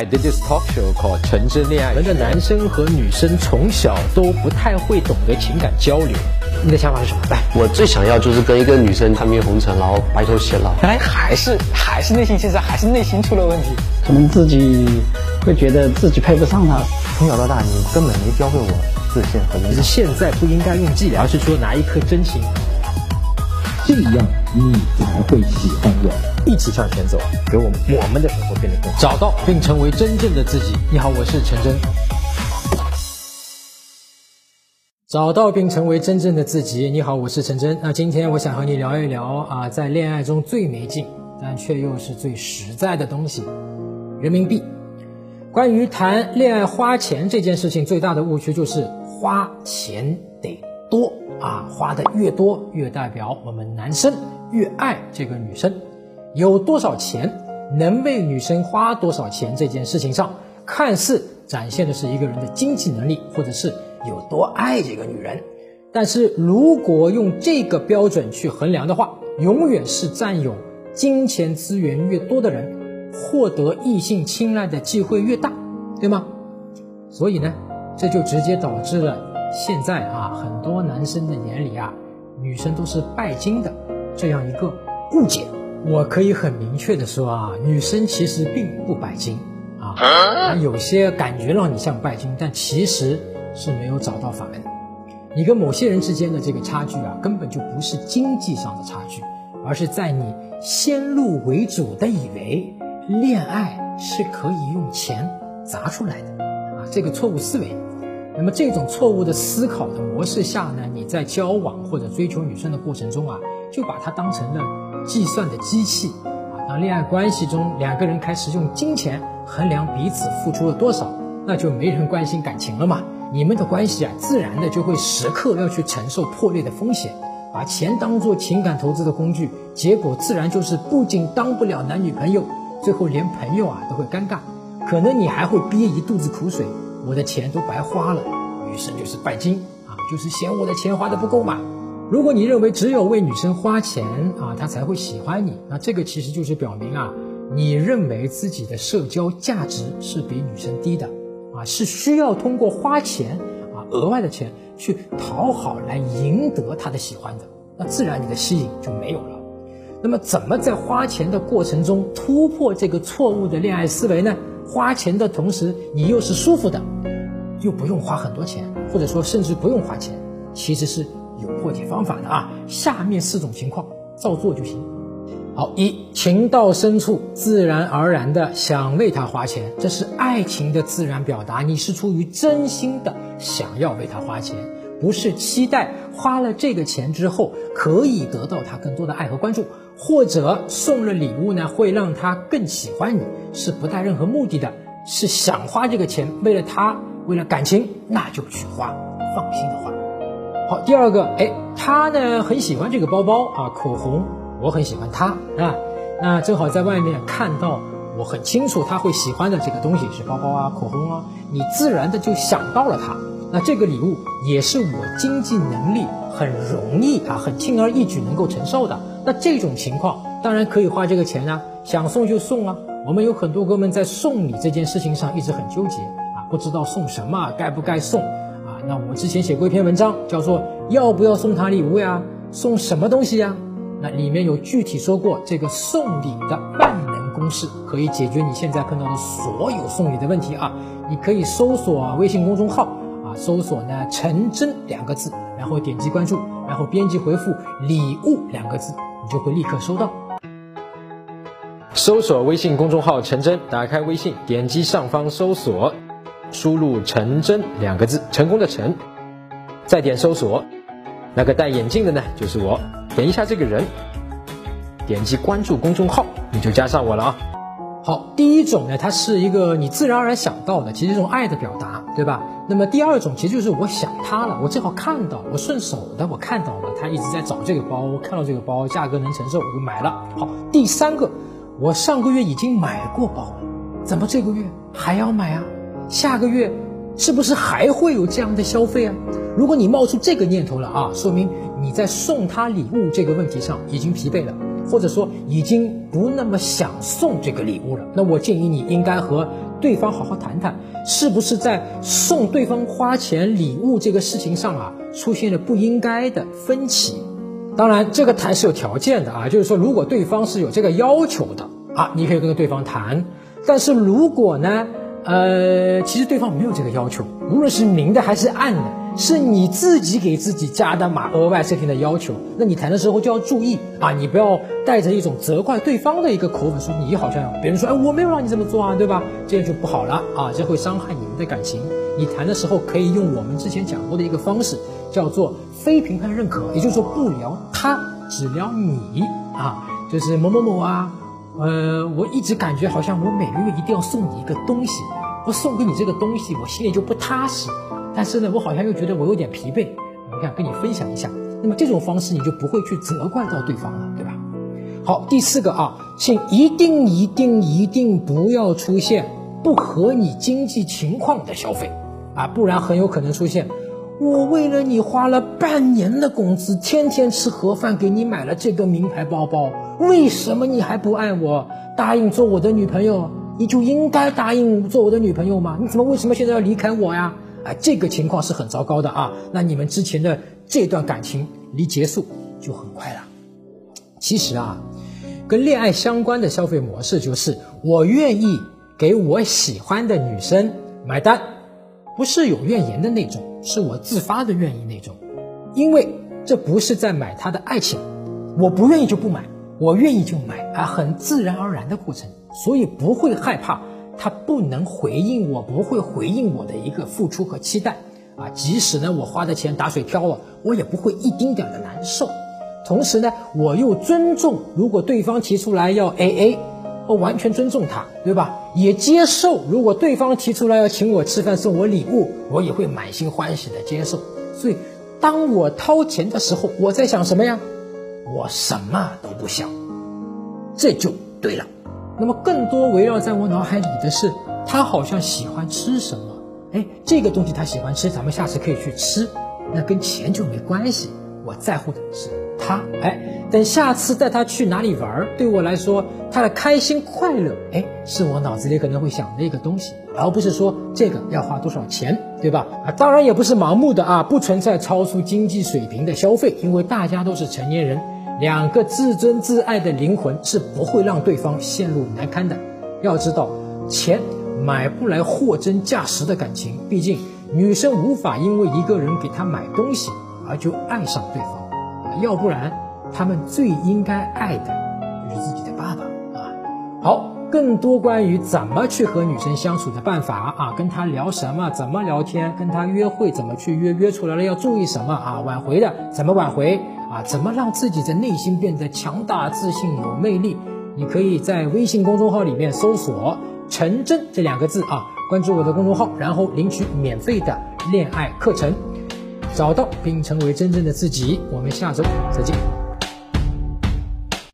I did this talk show called《纯真恋爱我们的男生和女生从小都不太会懂得情感交流，你的想法是什么？来，我最想要就是跟一个女生看遍红尘，然后白头偕老。看来还是还是内心其实还是内心出了问题。可能自己会觉得自己配不上她。从小到大，你根本没教会我自信和就是现在不应该用伎俩，而是说拿一颗真心。这样你才会喜欢我。一起向前走，给我们我们的生活变得更好，找到并成为真正的自己。你好，我是陈真。找到并成为真正的自己。你好，我是陈真。那今天我想和你聊一聊啊，在恋爱中最没劲，但却又是最实在的东西——人民币。关于谈恋爱花钱这件事情，最大的误区就是花钱得多啊，花的越多，越代表我们男生越爱这个女生。有多少钱，能为女生花多少钱这件事情上，看似展现的是一个人的经济能力，或者是有多爱这个女人。但是如果用这个标准去衡量的话，永远是占有金钱资源越多的人，获得异性青睐的机会越大，对吗？所以呢，这就直接导致了现在啊，很多男生的眼里啊，女生都是拜金的这样一个误解。我可以很明确的说啊，女生其实并不拜金啊，有些感觉让你像拜金，但其实是没有找到法门。你跟某些人之间的这个差距啊，根本就不是经济上的差距，而是在你先入为主的以为恋爱是可以用钱砸出来的啊，这个错误思维。那么这种错误的思考的模式下呢，你在交往或者追求女生的过程中啊，就把它当成了。计算的机器啊，当恋爱关系中两个人开始用金钱衡量彼此付出了多少，那就没人关心感情了嘛。你们的关系啊，自然的就会时刻要去承受破裂的风险。把钱当做情感投资的工具，结果自然就是不仅当不了男女朋友，最后连朋友啊都会尴尬，可能你还会憋一肚子苦水，我的钱都白花了。女生就是拜金啊，就是嫌我的钱花的不够嘛。如果你认为只有为女生花钱啊，她才会喜欢你，那这个其实就是表明啊，你认为自己的社交价值是比女生低的，啊，是需要通过花钱啊额外的钱去讨好来赢得她的喜欢的，那自然你的吸引就没有了。那么怎么在花钱的过程中突破这个错误的恋爱思维呢？花钱的同时你又是舒服的，又不用花很多钱，或者说甚至不用花钱，其实是。有破解方法的啊，下面四种情况照做就行。好，一情到深处，自然而然的想为他花钱，这是爱情的自然表达。你是出于真心的想要为他花钱，不是期待花了这个钱之后可以得到他更多的爱和关注，或者送了礼物呢会让他更喜欢你，是不带任何目的的，是想花这个钱为了他，为了感情，那就去花，放心的花。好，第二个，哎，他呢很喜欢这个包包啊，口红，我很喜欢它啊，那正好在外面看到，我很清楚他会喜欢的这个东西是包包啊，口红啊，你自然的就想到了他，那这个礼物也是我经济能力很容易啊，很轻而易举能够承受的，那这种情况当然可以花这个钱啊，想送就送啊，我们有很多哥们在送礼这件事情上一直很纠结啊，不知道送什么，该不该送啊。那我之前写过一篇文章，叫做要不要送他礼物呀？送什么东西呀？那里面有具体说过这个送礼的万能公式，可以解决你现在碰到的所有送礼的问题啊！你可以搜索微信公众号搜索呢“陈真”两个字，然后点击关注，然后编辑回复“礼物”两个字，你就会立刻收到。搜索微信公众号“陈真”，打开微信，点击上方搜索。输入“陈真”两个字，成功的“陈”，再点搜索，那个戴眼镜的呢，就是我。点一下这个人，点击关注公众号，你就加上我了啊。好，第一种呢，它是一个你自然而然想到的，其实是一种爱的表达，对吧？那么第二种，其实就是我想他了，我正好看到，我顺手的，我看到了他一直在找这个包，我看到这个包价格能承受，我就买了。好，第三个，我上个月已经买过包了，怎么这个月还要买啊？下个月是不是还会有这样的消费啊？如果你冒出这个念头了啊，说明你在送他礼物这个问题上已经疲惫了，或者说已经不那么想送这个礼物了。那我建议你应该和对方好好谈谈，是不是在送对方花钱礼物这个事情上啊出现了不应该的分歧？当然，这个谈是有条件的啊，就是说如果对方是有这个要求的啊，你可以跟对方谈。但是如果呢，呃，其实对方没有这个要求，无论是明的还是暗的。是你自己给自己加的码，额外设定的要求。那你谈的时候就要注意啊，你不要带着一种责怪对方的一个口吻说你好像别人说哎我没有让你这么做啊，对吧？这样就不好了啊，这会伤害你们的感情。你谈的时候可以用我们之前讲过的一个方式，叫做非评判认可，也就是说不聊他，只聊你啊，就是某某某啊，呃，我一直感觉好像我每个月一定要送你一个东西，我送给你这个东西，我心里就不踏实。但是呢，我好像又觉得我有点疲惫，我想跟你分享一下。那么这种方式你就不会去责怪到对方了，对吧？好，第四个啊，请一定一定一定不要出现不合你经济情况的消费啊，不然很有可能出现我为了你花了半年的工资，天天吃盒饭，给你买了这个名牌包包，为什么你还不爱我？答应做我的女朋友，你就应该答应做我的女朋友吗？你怎么为什么现在要离开我呀？啊，这个情况是很糟糕的啊！那你们之前的这段感情离结束就很快了。其实啊，跟恋爱相关的消费模式就是，我愿意给我喜欢的女生买单，不是有怨言的那种，是我自发的愿意那种。因为这不是在买她的爱情，我不愿意就不买，我愿意就买，啊，很自然而然的过程，所以不会害怕。他不能回应我，不会回应我的一个付出和期待啊！即使呢我花的钱打水漂了，我也不会一丁点的难受。同时呢，我又尊重，如果对方提出来要 A A，我完全尊重他，对吧？也接受，如果对方提出来要请我吃饭送我礼物，我也会满心欢喜的接受。所以，当我掏钱的时候，我在想什么呀？我什么都不想，这就对了。那么更多围绕在我脑海里的是，他好像喜欢吃什么？哎，这个东西他喜欢吃，咱们下次可以去吃，那跟钱就没关系。我在乎的是他，哎，等下次带他去哪里玩，对我来说，他的开心快乐，哎，是我脑子里可能会想的一个东西，而不是说这个要花多少钱，对吧？啊，当然也不是盲目的啊，不存在超出经济水平的消费，因为大家都是成年人。两个自尊自爱的灵魂是不会让对方陷入难堪的。要知道，钱买不来货真价实的感情。毕竟，女生无法因为一个人给她买东西而就爱上对方，要不然，他们最应该爱的是自己的爸爸啊。好，更多关于怎么去和女生相处的办法啊，跟她聊什么，怎么聊天，跟她约会怎么去约，约出来了要注意什么啊？挽回的怎么挽回？啊，怎么让自己的内心变得强大、自信、有魅力？你可以在微信公众号里面搜索“陈真”这两个字啊，关注我的公众号，然后领取免费的恋爱课程，找到并成为真正的自己。我们下周再见。